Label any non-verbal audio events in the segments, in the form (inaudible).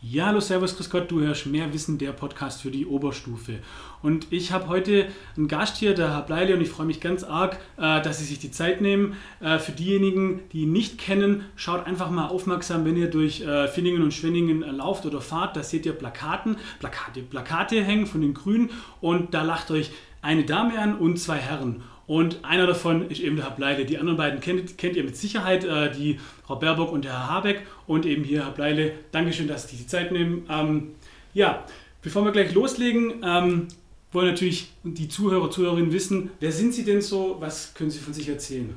Ja, hallo, servus, grüß Gott, du hörst mehr Wissen, der Podcast für die Oberstufe. Und ich habe heute einen Gast hier, der Herr Bleile, und ich freue mich ganz arg, äh, dass Sie sich die Zeit nehmen. Äh, für diejenigen, die ihn nicht kennen, schaut einfach mal aufmerksam, wenn ihr durch äh, Finningen und Schwenningen lauft oder fahrt, da seht ihr Plakaten, Plakate, Plakate hängen von den Grünen und da lacht euch eine Dame an und zwei Herren. Und einer davon ist eben der Herr Bleile. Die anderen beiden kennt, kennt ihr mit Sicherheit, äh, die Frau Baerbock und der Herr Habeck. Und eben hier, Herr Bleile, Dankeschön, dass Sie die Zeit nehmen. Ähm, ja, bevor wir gleich loslegen, ähm, wollen natürlich die Zuhörer, Zuhörerinnen wissen, wer sind Sie denn so? Was können Sie von sich erzählen?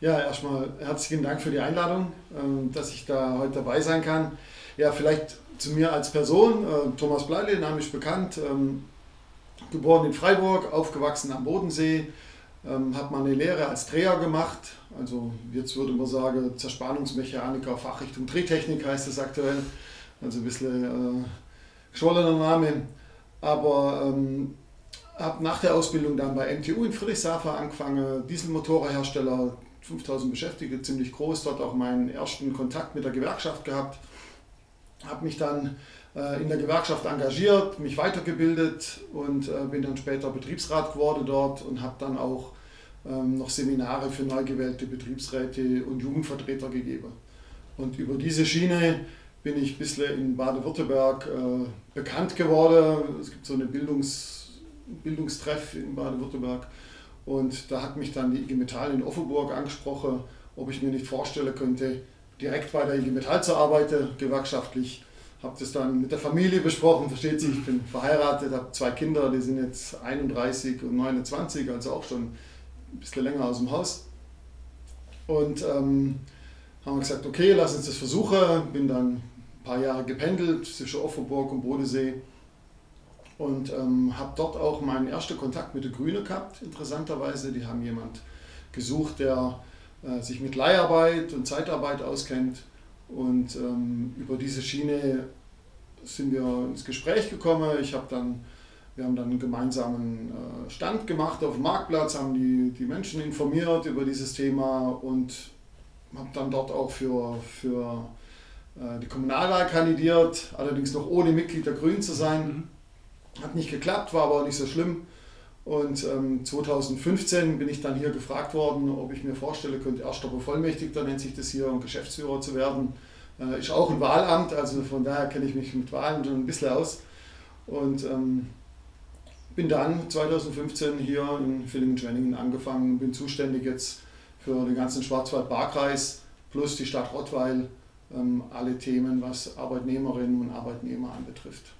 Ja, erstmal herzlichen Dank für die Einladung, ähm, dass ich da heute dabei sein kann. Ja, vielleicht zu mir als Person. Äh, Thomas Bleile, Name ist bekannt. Ähm, geboren in Freiburg, aufgewachsen am Bodensee, ähm, habe meine Lehre als Dreher gemacht. Also jetzt würde man sagen, Zerspannungsmechaniker, Fachrichtung Drehtechnik heißt es aktuell. Also ein bisschen äh, geschwollener Name. Aber ähm, habe nach der Ausbildung dann bei MTU in Friedrichshafen angefangen, Dieselmotorhersteller, 5000 Beschäftigte, ziemlich groß, dort auch meinen ersten Kontakt mit der Gewerkschaft gehabt. Habe mich dann äh, in der Gewerkschaft engagiert, mich weitergebildet und äh, bin dann später Betriebsrat geworden dort und habe dann auch noch Seminare für neu gewählte Betriebsräte und Jugendvertreter gegeben. Und über diese Schiene bin ich ein bisschen in Baden-Württemberg äh, bekannt geworden. Es gibt so eine Bildungs, Bildungstreff in Baden-Württemberg und da hat mich dann die IG Metall in Offenburg angesprochen, ob ich mir nicht vorstellen könnte, direkt bei der IG Metall zu arbeiten, gewerkschaftlich habe das dann mit der Familie besprochen, versteht sich, ich bin verheiratet, habe zwei Kinder, die sind jetzt 31 und 29, also auch schon ein bisschen länger aus dem Haus. Und ähm, haben gesagt, okay, lass uns das versuchen. Bin dann ein paar Jahre gependelt zwischen Offenburg und Bodensee und ähm, habe dort auch meinen ersten Kontakt mit den Grünen gehabt, interessanterweise. Die haben jemand gesucht, der äh, sich mit Leiharbeit und Zeitarbeit auskennt und ähm, über diese Schiene sind wir ins Gespräch gekommen. Ich habe dann, wir haben dann einen gemeinsamen äh, Stand gemacht auf dem Marktplatz, haben die, die Menschen informiert über dieses Thema und habe dann dort auch für, für äh, die Kommunalwahl kandidiert, allerdings noch ohne Mitglied der Grünen zu sein. Mhm. Hat nicht geklappt, war aber auch nicht so schlimm. Und ähm, 2015 bin ich dann hier gefragt worden, ob ich mir vorstellen könnte, erster Bevollmächtigter nennt sich das hier, um Geschäftsführer zu werden. Äh, ist auch ein Wahlamt, also von daher kenne ich mich mit Wahlen schon ein bisschen aus. Und ähm, bin dann 2015 hier in Villingen-Schwenningen angefangen, bin zuständig jetzt für den ganzen Schwarzwald-Barkreis plus die Stadt Rottweil, ähm, alle Themen, was Arbeitnehmerinnen und Arbeitnehmer anbetrifft.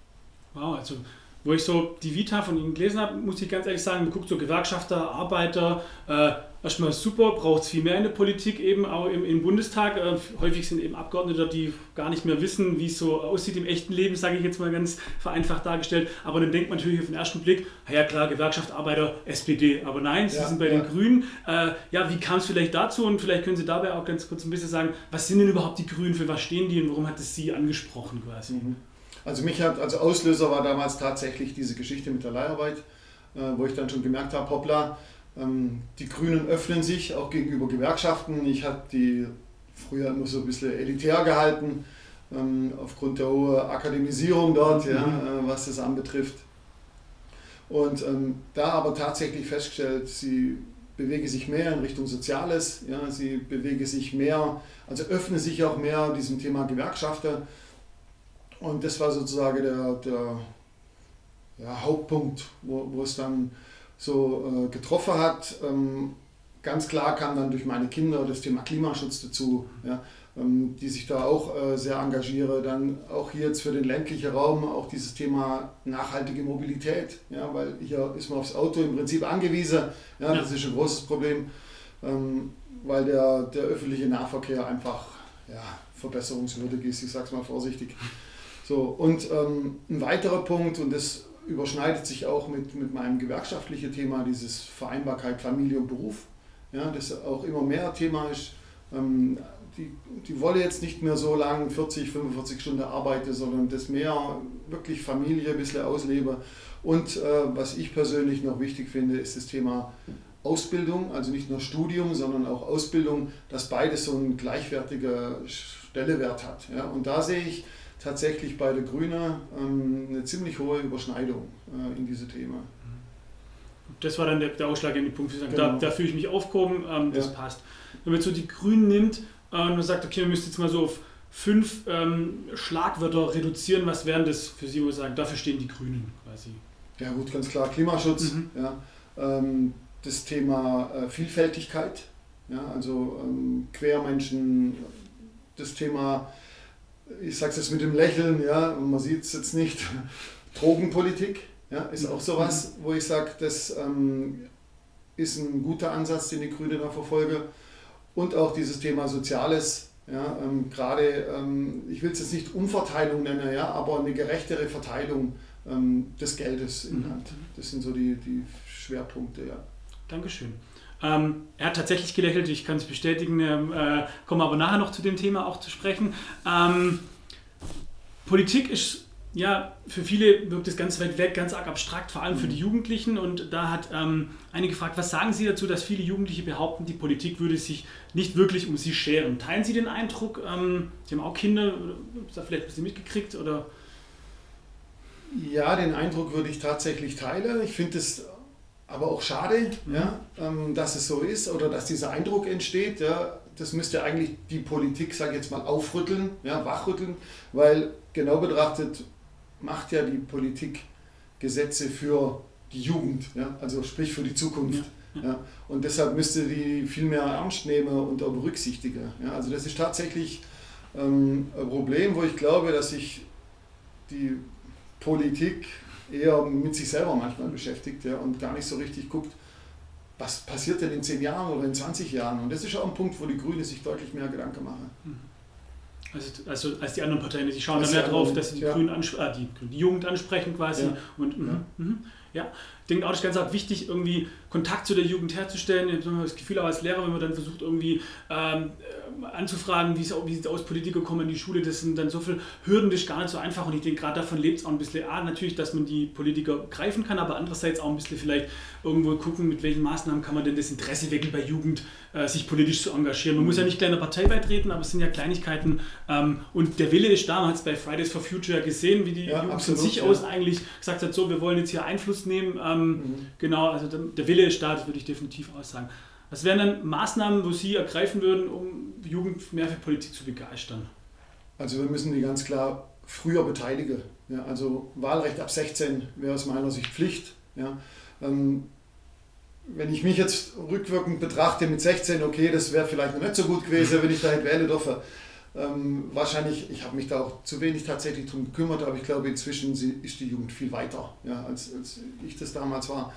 Wow, also wo ich so die Vita von Ihnen gelesen habe, muss ich ganz ehrlich sagen, man guckt so Gewerkschafter, Arbeiter, äh, erstmal super, braucht es viel mehr in der Politik, eben auch im, im Bundestag. Äh, häufig sind eben Abgeordnete, die gar nicht mehr wissen, wie es so aussieht im echten Leben, sage ich jetzt mal ganz vereinfacht dargestellt. Aber dann denkt man natürlich auf den ersten Blick, ja klar, Gewerkschaft, Arbeiter, SPD. Aber nein, Sie ja, sind bei ja. den Grünen. Äh, ja, wie kam es vielleicht dazu? Und vielleicht können Sie dabei auch ganz kurz ein bisschen sagen, was sind denn überhaupt die Grünen, für was stehen die und warum hat es Sie angesprochen quasi? Mhm. Also mich hat, also Auslöser war damals tatsächlich diese Geschichte mit der Leiharbeit, äh, wo ich dann schon gemerkt habe, hoppla, die Grünen öffnen sich auch gegenüber Gewerkschaften. Ich habe die früher immer so ein bisschen elitär gehalten, ähm, aufgrund der hohen Akademisierung dort, mhm. ja, äh, was das anbetrifft. Und ähm, da aber tatsächlich festgestellt, sie bewege sich mehr in Richtung Soziales, ja, sie bewege sich mehr, also öffne sich auch mehr diesem Thema Gewerkschafter. Und das war sozusagen der, der ja, Hauptpunkt, wo, wo es dann so äh, getroffen hat. Ähm, ganz klar kam dann durch meine Kinder das Thema Klimaschutz dazu, ja, ähm, die sich da auch äh, sehr engagieren. Dann auch hier jetzt für den ländlichen Raum auch dieses Thema nachhaltige Mobilität, ja, weil hier ist man aufs Auto im Prinzip angewiesen. Ja, ja. Das ist ein großes Problem, ähm, weil der, der öffentliche Nahverkehr einfach ja, verbesserungswürdig ist, ich sage es mal vorsichtig. So, und ähm, ein weiterer Punkt, und das überschneidet sich auch mit, mit meinem gewerkschaftlichen Thema, dieses Vereinbarkeit Familie und Beruf, ja, das auch immer mehr Thema ist. Ähm, die, die wolle jetzt nicht mehr so lange 40, 45 Stunden arbeiten, sondern das mehr wirklich Familie ein bisschen auslebe. Und äh, was ich persönlich noch wichtig finde, ist das Thema Ausbildung, also nicht nur Studium, sondern auch Ausbildung, dass beides so einen gleichwertigen Stellewert hat. Ja. Und da sehe ich, tatsächlich bei der Grünen ähm, eine ziemlich hohe Überschneidung äh, in diese Themen. Das war dann der, der ausschlaggebende Punkt. Genau. Da, da fühle ich mich aufgehoben, ähm, das Ja. passt. Wenn man jetzt so die Grünen nimmt äh, und sagt, okay, man müsste jetzt mal so auf fünf ähm, Schlagwörter reduzieren, was wären das für Sie, wo Sie sagen, dafür stehen die Grünen quasi? Ja gut, ganz klar, Klimaschutz, Mhm. ja, ähm, das Thema äh, Vielfältigkeit, ja, also ähm, Quermenschen, das Thema, ich sage es jetzt mit dem Lächeln, ja, man sieht es jetzt nicht, Drogenpolitik, ja, ist auch sowas, wo ich sage, das ähm, ist ein guter Ansatz, den die Grünen da verfolgen. Und auch dieses Thema Soziales, ja, ähm, gerade, ähm, ich will es jetzt nicht Umverteilung nennen, ja, aber eine gerechtere Verteilung ähm, des Geldes im Mhm. Land. Das sind so die, die Schwerpunkte, ja. Dankeschön. Ähm, er hat tatsächlich gelächelt, ich kann es bestätigen, ähm, äh, kommen aber nachher noch zu dem Thema auch zu sprechen. Ähm, Politik ist ja für viele wirkt es ganz weit weg, ganz arg abstrakt, vor allem für die Jugendlichen. Und da hat ähm, eine gefragt, was sagen Sie dazu, dass viele Jugendliche behaupten, die Politik würde sich nicht wirklich um sie scheren? Teilen Sie den Eindruck? Ähm, sie haben auch Kinder, Sie da vielleicht ein bisschen mitgekriegt? Oder? Ja, den Eindruck würde ich tatsächlich teilen. Ich finde es aber auch schade, Mhm. ja, ähm, dass es so ist oder dass dieser Eindruck entsteht. Ja. Das müsste eigentlich die Politik, sage ich jetzt mal, aufrütteln, ja, wachrütteln, weil genau betrachtet macht ja die Politik Gesetze für die Jugend, ja, also sprich für die Zukunft. Ja, Ja. Und deshalb müsste die viel mehr ernst nehmen und auch berücksichtigen. Ja. Also das ist tatsächlich ähm, ein Problem, wo ich glaube, dass sich die Politik eher mit sich selber manchmal beschäftigt ja, und gar nicht so richtig guckt, was passiert denn in 10 Jahren oder in 20 Jahren. Und das ist auch ein Punkt, wo die Grünen sich deutlich mehr Gedanken machen. Also, also als die anderen Parteien, die schauen Als dann mehr drauf, dass sie die, ja. Grünen ansp äh, die, die Jugend ansprechen quasi. Ja. Und, mhm, Ja. mhm. Ja. Ich denke auch, das ist ganz wichtig, irgendwie Kontakt zu der Jugend herzustellen. Ich habe das Gefühl, auch als Lehrer, wenn man dann versucht, irgendwie ähm, äh, anzufragen, wie es au- wie sieht es aus, Politiker kommen in die Schule, das sind dann so viele Hürden, das ist gar nicht so einfach. Und ich denke, gerade davon lebt es auch ein bisschen. A, natürlich, dass man die Politiker greifen kann, aber andererseits auch ein bisschen vielleicht irgendwo gucken, mit welchen Maßnahmen kann man denn das Interesse wecken bei Jugend, äh, sich politisch zu engagieren. Man muss ja nicht gleich einer Partei beitreten, aber es sind ja Kleinigkeiten. Ähm, und der Wille ist da. Man hat es bei Fridays for Future gesehen, wie die Ja, Jugend von sich ja. aus eigentlich gesagt hat, so, wir wollen jetzt hier Einfluss nehmen. Ähm, Mhm. Genau, also der, der Wille ist da, das würde ich definitiv aussagen. Was wären dann Maßnahmen, wo Sie ergreifen würden, um die Jugend mehr für Politik zu begeistern? Also wir müssen die ganz klar früher beteiligen. Ja, also Wahlrecht ab 16 wäre aus meiner Sicht Pflicht. Ja. Ähm, wenn ich mich jetzt rückwirkend betrachte mit 16, okay, das wäre vielleicht noch nicht so gut gewesen, wenn ich da hätte wählen dürfen. Ähm, wahrscheinlich, ich habe mich da auch zu wenig tatsächlich drum gekümmert, aber ich glaube, inzwischen ist die Jugend viel weiter, ja, als, als ich das damals war.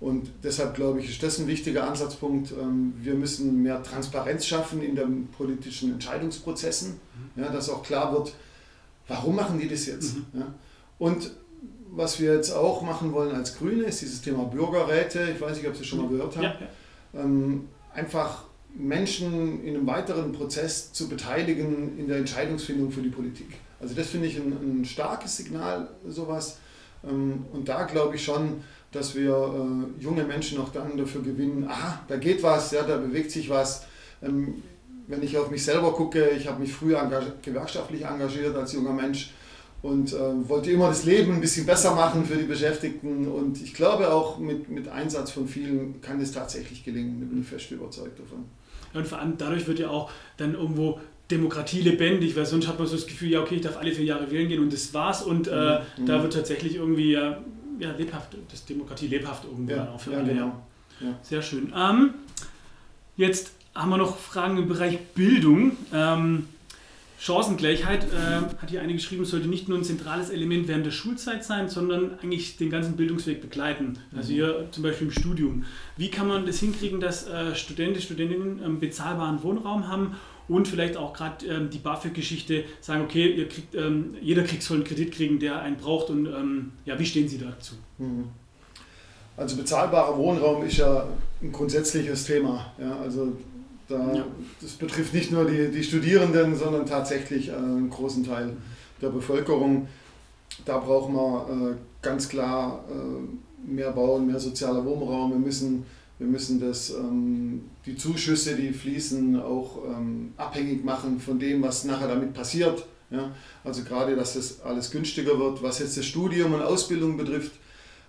Und deshalb glaube ich, ist das ein wichtiger Ansatzpunkt. Ähm, Wir müssen mehr Transparenz schaffen in den politischen Entscheidungsprozessen, ja, dass auch klar wird, warum machen die das jetzt. Mhm. Ja. Und was wir jetzt auch machen wollen als Grüne, ist dieses Thema Bürgerräte. Ich weiß nicht, ob Sie schon mal gehört haben Ja, ja. ähm, einfach Menschen in einem weiteren Prozess zu beteiligen in der Entscheidungsfindung für die Politik. Also das finde ich ein, ein starkes Signal, sowas. Ähm, und da glaube ich schon, dass wir äh, junge Menschen auch dann dafür gewinnen, aha, da geht was, ja, da bewegt sich was. Ähm, wenn ich auf mich selber gucke, ich habe mich früher gewerkschaftlich engagiert als junger Mensch und äh, wollte immer das Leben ein bisschen besser machen für die Beschäftigten. Und ich glaube auch mit, mit Einsatz von vielen kann es tatsächlich gelingen. Da bin ich fest überzeugt davon. Und vor allem dadurch wird ja auch dann irgendwo Demokratie lebendig, weil sonst hat man so das Gefühl, ja okay, ich darf alle vier Jahre wählen gehen und das war's. Und äh, Mhm. da wird tatsächlich irgendwie ja, ja, lebhaft, das Demokratie lebhaft irgendwo dann auch für ja, alle. genau. Ja. Ja. Sehr schön. Ähm, jetzt haben wir noch Fragen im Bereich Bildung. Ähm, Chancengleichheit, äh, hat hier eine geschrieben, sollte nicht nur ein zentrales Element während der Schulzeit sein, sondern eigentlich den ganzen Bildungsweg begleiten. Also hier zum Beispiel im Studium. Wie kann man das hinkriegen, dass äh, Studenten, Studentinnen ähm, bezahlbaren Wohnraum haben und vielleicht auch gerade ähm, die BAföG-Geschichte sagen, okay, kriegt, ähm, jeder kriegt soll einen Kredit kriegen, der einen braucht und ähm, ja, wie stehen Sie dazu? Mhm. Also bezahlbarer Wohnraum ist ja ein grundsätzliches Thema. Ja, also da, Ja. Das betrifft nicht nur die, die Studierenden, sondern tatsächlich äh, einen großen Teil der Bevölkerung. Da brauchen wir äh, ganz klar äh, mehr Bauen, mehr sozialer Wohnraum. Wir müssen, wir müssen das, ähm, die Zuschüsse, die fließen, auch ähm, abhängig machen von dem, was nachher damit passiert. Ja? Also gerade, dass das alles günstiger wird. Was jetzt das Studium und Ausbildung betrifft,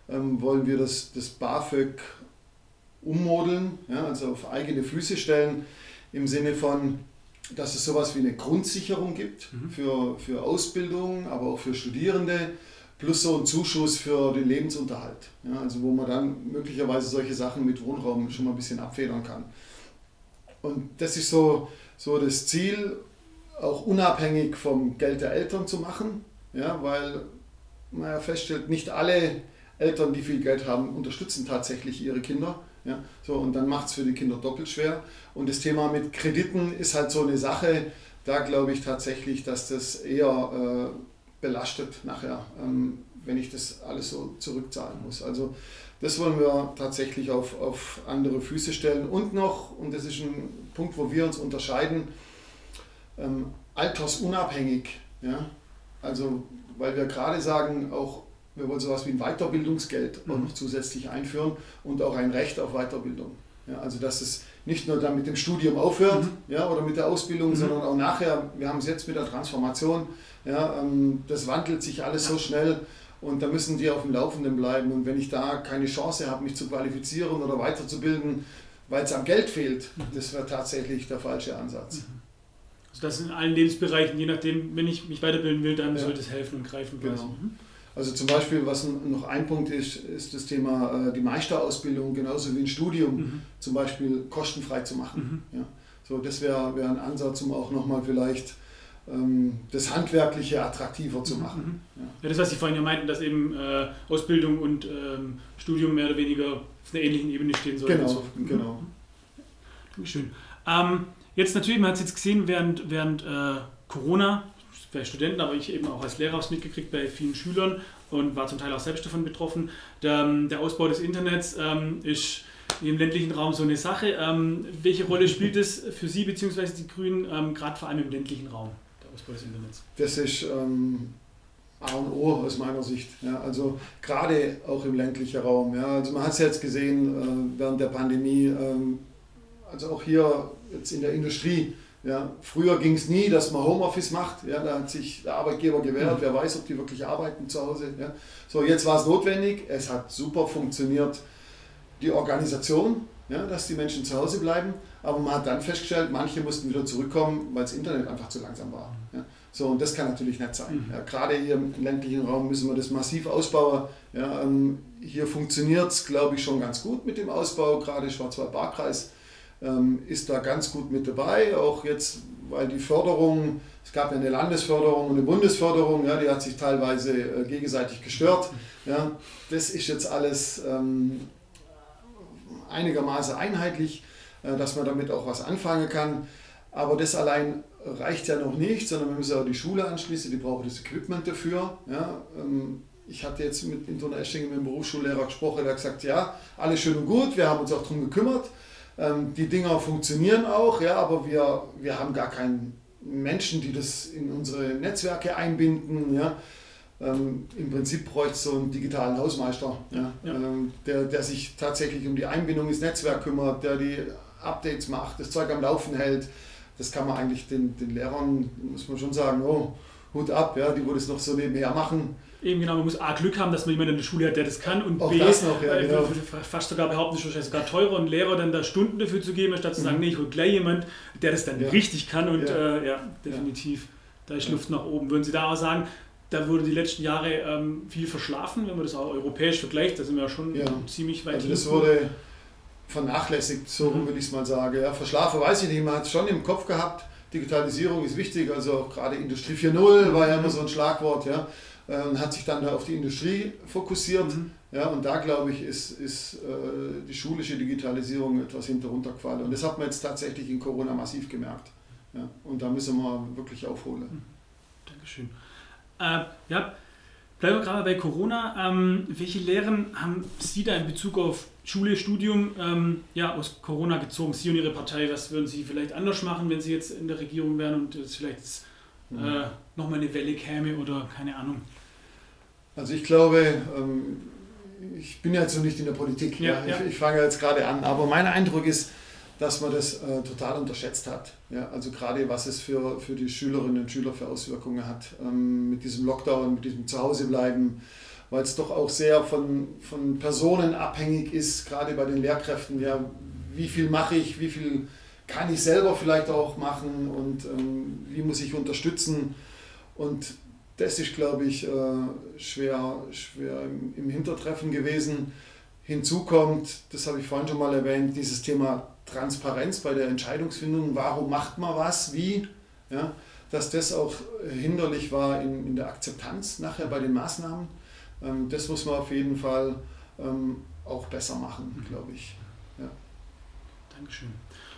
ähm, wollen wir das, das BAföG ummodeln, ja? also auf eigene Füße stellen, im Sinne von, dass es sowas wie eine Grundsicherung gibt mhm. für, für Ausbildung, aber auch für Studierende, plus so einen Zuschuss für den Lebensunterhalt. Ja? Also wo man dann möglicherweise solche Sachen mit Wohnraum schon mal ein bisschen abfedern kann. Und das ist so, so das Ziel, auch unabhängig vom Geld der Eltern zu machen, ja, weil man ja feststellt, nicht alle Eltern, die viel Geld haben, unterstützen tatsächlich ihre Kinder. Ja, so, und dann macht es für die Kinder doppelt schwer. Und das Thema mit Krediten ist halt so eine Sache, da glaube ich tatsächlich, dass das eher äh, belastet nachher, ähm, wenn ich das alles so zurückzahlen muss. Also das wollen wir tatsächlich auf, auf andere Füße stellen. Und noch, und das ist ein Punkt, wo wir uns unterscheiden, ähm, altersunabhängig. Ja? Also, weil wir gerade sagen, auch wir wollen sowas wie ein Weiterbildungsgeld mhm. auch noch zusätzlich einführen und auch ein Recht auf Weiterbildung. Ja, also dass es nicht nur dann mit dem Studium aufhört mhm. ja, oder mit der Ausbildung, mhm. sondern auch nachher, wir haben es jetzt mit der Transformation, ja, ähm, das wandelt sich alles so schnell und da müssen die auf dem Laufenden bleiben. Und wenn ich da keine Chance habe, mich zu qualifizieren oder weiterzubilden, weil es am Geld fehlt, mhm. das wäre tatsächlich der falsche Ansatz. Mhm. Also das in allen Lebensbereichen, je nachdem, wenn ich mich weiterbilden will, dann ja. sollte es helfen und greifen. Genau. Mhm. Also zum Beispiel, was noch ein Punkt ist, ist das Thema äh, die Meisterausbildung, genauso wie ein Studium mhm. zum Beispiel kostenfrei zu machen. Mhm. Ja. So, das wäre wär ein Ansatz, um auch nochmal vielleicht ähm, das Handwerkliche attraktiver zu mhm, machen. Mhm. Ja. ja. das, was Sie vorhin ja meinten, dass eben äh, Ausbildung und ähm, Studium mehr oder weniger auf einer ähnlichen Ebene stehen sollen. Genau, so. Mhm. genau. Dankeschön. Ähm, jetzt natürlich, man hat es jetzt gesehen, während, während äh, Corona, bei Studenten, aber ich eben auch als Lehrer es mitgekriegt bei vielen Schülern und war zum Teil auch selbst davon betroffen. Der, ähm, der Ausbau des Internets ähm, ist im ländlichen Raum so eine Sache. Ähm, welche Rolle spielt es für Sie bzw. die Grünen, ähm, gerade vor allem im ländlichen Raum? Ausbau des Internets? Das ist ähm, A und O aus meiner Sicht. Ja, also gerade auch im ländlichen Raum. Ja, also man hat es jetzt gesehen äh, während der Pandemie, ähm, also auch hier jetzt in der Industrie. Ja, früher ging es nie, dass man Homeoffice macht. Ja, da hat sich der Arbeitgeber gewehrt. Mhm. Wer weiß, ob die wirklich arbeiten zu Hause. Ja. So, jetzt war es notwendig. Es hat super funktioniert. Die Organisation, ja, dass die Menschen zu Hause bleiben. Aber man hat dann festgestellt, manche mussten wieder zurückkommen, weil das Internet einfach zu langsam war. Ja. So, und das kann natürlich nicht sein. Mhm. Ja, gerade hier im ländlichen Raum müssen wir das massiv ausbauen. Ja, ähm, hier funktioniert es, glaube ich, schon ganz gut mit dem Ausbau. Gerade Schwarzwald-Baar-Kreis ähm, ist da ganz gut mit dabei. Auch jetzt, weil die Förderung, es gab ja eine Landesförderung und eine Bundesförderung, ja, die hat sich teilweise äh, gegenseitig gestört. Ja, das ist jetzt alles ähm, einigermaßen einheitlich, äh, dass man damit auch was anfangen kann. Aber das allein reicht ja noch nicht, sondern wir müssen auch die Schule anschließen, die brauchen das Equipment dafür. Ja, ähm, ich hatte jetzt mit in Donaueschingen mit dem Berufsschullehrer gesprochen, der hat gesagt, ja, alles schön und gut, wir haben uns auch darum gekümmert. Ähm, die Dinger funktionieren auch, ja, aber wir, wir haben gar keinen Menschen, die das in unsere Netzwerke einbinden. Ja. Ähm, Im Prinzip bräuchte es so einen digitalen Hausmeister, ja, ja. Ähm, der, der sich tatsächlich um die Einbindung ins Netzwerk kümmert, der die Updates macht, das Zeug am Laufen hält. Das kann man eigentlich den, den Lehrern, muss man schon sagen, oh, Hut ab, ja, die wo das noch so nebenher machen. Eben genau, man muss A Glück haben, dass man jemanden in der Schule hat, der das kann und Auch B, das noch, ja, genau. fast sogar behaupten, es ist sogar teurer, einen Lehrer dann da Stunden dafür zu geben, statt zu sagen, mhm. nee, ich hole gleich jemanden, der das dann ja. richtig kann und ja, äh, ja definitiv, da ist Luft nach oben. Würden Sie da auch sagen, da wurde die letzten Jahre ähm, viel verschlafen, wenn man das auch europäisch vergleicht. Da sind wir ja schon ziemlich weit. Also das wurde vernachlässigt, so mhm. will ich es mal sagen. Ja, verschlafen weiß ich nicht, man hat es schon im Kopf gehabt. Digitalisierung ist wichtig, also auch gerade Industrie 4.0 war ja immer so ein Schlagwort, ja. Und hat sich dann da auf die Industrie fokussiert. Mhm. Ja, und da glaube ich, ist, ist äh, die schulische Digitalisierung etwas hinter runtergefallen. Und das hat man jetzt tatsächlich in Corona massiv gemerkt. Ja, und da müssen wir wirklich aufholen. Mhm. Dankeschön. Äh, ja, bleiben wir gerade bei Corona. Ähm, welche Lehren haben Sie da in Bezug auf Schule, Studium ähm, ja, aus Corona gezogen? Sie und Ihre Partei, was würden Sie vielleicht anders machen, wenn Sie jetzt in der Regierung wären und es vielleicht mhm. äh, nochmal eine Welle käme oder keine Ahnung? Also ich glaube, ähm, ich bin ja jetzt noch nicht in der Politik. Ja, ja. Ich, ich fange jetzt gerade an, aber mein Eindruck ist, dass man das äh, total unterschätzt hat. Ja, also gerade was es für, für die Schülerinnen und Schüler für Auswirkungen hat ähm, mit diesem Lockdown, mit diesem Zuhausebleiben, weil es doch auch sehr von, von Personen abhängig ist, gerade bei den Lehrkräften. Ja, wie viel mache ich, wie viel kann ich selber vielleicht auch machen und ähm, wie muss ich unterstützen. Und das ist, glaube ich, äh, schwer, schwer im, im Hintertreffen gewesen. Hinzu kommt, das habe ich vorhin schon mal erwähnt, dieses Thema Transparenz bei der Entscheidungsfindung. Warum macht man was, wie? Ja, dass das auch hinderlich war in, in der Akzeptanz nachher bei den Maßnahmen. Ähm, das muss man auf jeden Fall ähm, auch besser machen, glaube ich. Ja. Dankeschön.